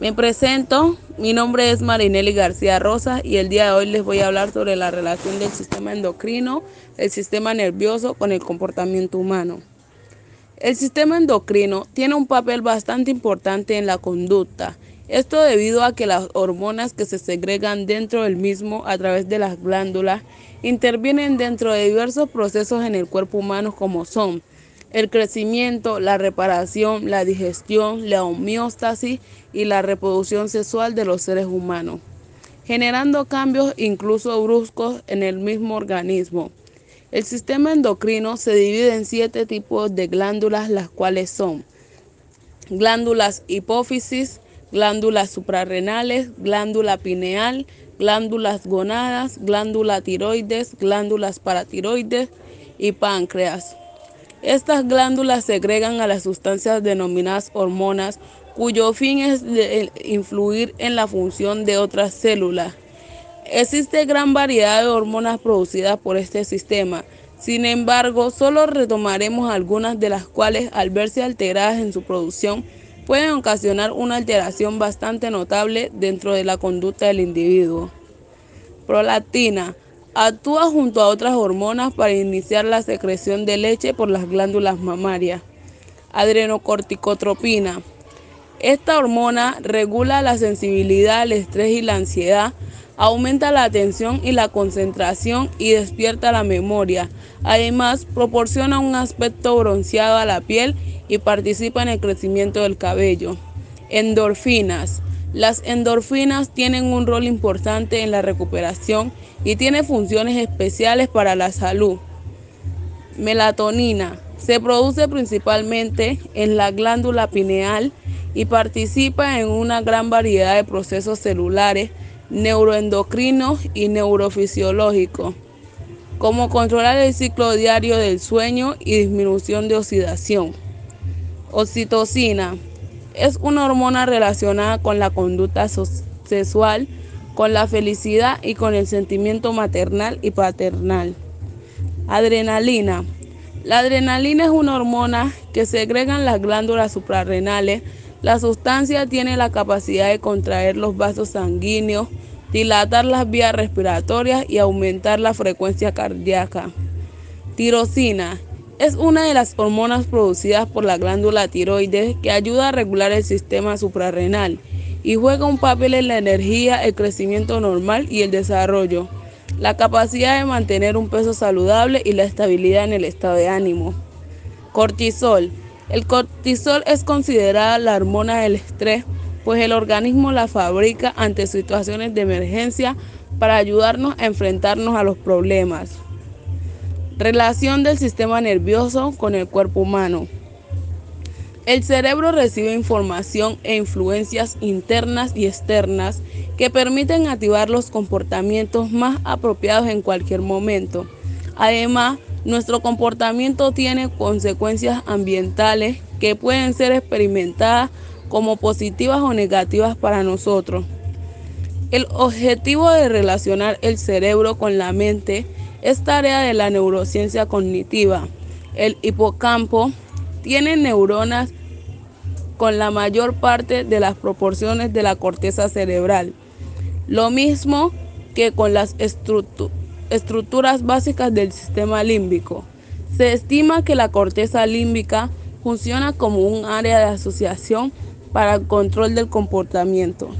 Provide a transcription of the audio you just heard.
Me presento, mi nombre es Marinelli García Rosa y el día de hoy les voy a hablar sobre la relación del sistema endocrino, el sistema nervioso con el comportamiento humano. El sistema endocrino tiene un papel bastante importante en la conducta. Esto debido a que las hormonas que se segregan dentro del mismo a través de las glándulas intervienen dentro de diversos procesos en el cuerpo humano como son el crecimiento, la reparación, la digestión, la homeostasis y la reproducción sexual de los seres humanos, generando cambios incluso bruscos en el mismo organismo. El sistema endocrino se divide en siete tipos de glándulas, las cuales son glándulas hipófisis, glándulas suprarrenales, glándula pineal, glándulas gonadas, glándula tiroides, glándulas paratiroides y páncreas. Estas glándulas segregan a las sustancias denominadas hormonas, cuyo fin es influir en la función de otras células. Existe gran variedad de hormonas producidas por este sistema. Sin embargo, solo retomaremos algunas de las cuales, al verse alteradas en su producción, pueden ocasionar una alteración bastante notable dentro de la conducta del individuo. Prolactina Actúa junto a otras hormonas para iniciar la secreción de leche por las glándulas mamarias. Adrenocorticotropina. Esta hormona regula la sensibilidad al estrés y la ansiedad, aumenta la atención y la concentración y despierta la memoria. Además, proporciona un aspecto bronceado a la piel y participa en el crecimiento del cabello. Endorfinas. Las endorfinas tienen un rol importante en la recuperación y tiene funciones especiales para la salud. Melatonina se produce principalmente en la glándula pineal y participa en una gran variedad de procesos celulares, neuroendocrinos y neurofisiológicos, como controlar el ciclo diario del sueño y disminución de oxidación. Oxitocina es una hormona relacionada con la conducta sexual, con la felicidad y con el sentimiento maternal y paternal. Adrenalina. La adrenalina es una hormona que segrega en las glándulas suprarrenales. La sustancia tiene la capacidad de contraer los vasos sanguíneos, dilatar las vías respiratorias y aumentar la frecuencia cardíaca. Tirosina es una de las hormonas producidas por la glándula tiroides que ayuda a regular el sistema suprarrenal y juega un papel en la energía, el crecimiento normal y el desarrollo, la capacidad de mantener un peso saludable y la estabilidad en el estado de ánimo. Cortisol. El cortisol es considerada la hormona del estrés, pues el organismo la fabrica ante situaciones de emergencia para ayudarnos a enfrentarnos a los problemas. Relación del sistema nervioso con el cuerpo humano. El cerebro recibe información e influencias internas y externas que permiten activar los comportamientos más apropiados en cualquier momento. Además, nuestro comportamiento tiene consecuencias ambientales que pueden ser experimentadas como positivas o negativas para nosotros. El objetivo de relacionar el cerebro con la mente es tarea de la neurociencia cognitiva. El hipocampo tiene neuronas con la mayor parte de las proporciones de la corteza cerebral, lo mismo que con las estructuras básicas del sistema límbico. Se estima que la corteza límbica funciona como un área de asociación para el control del comportamiento.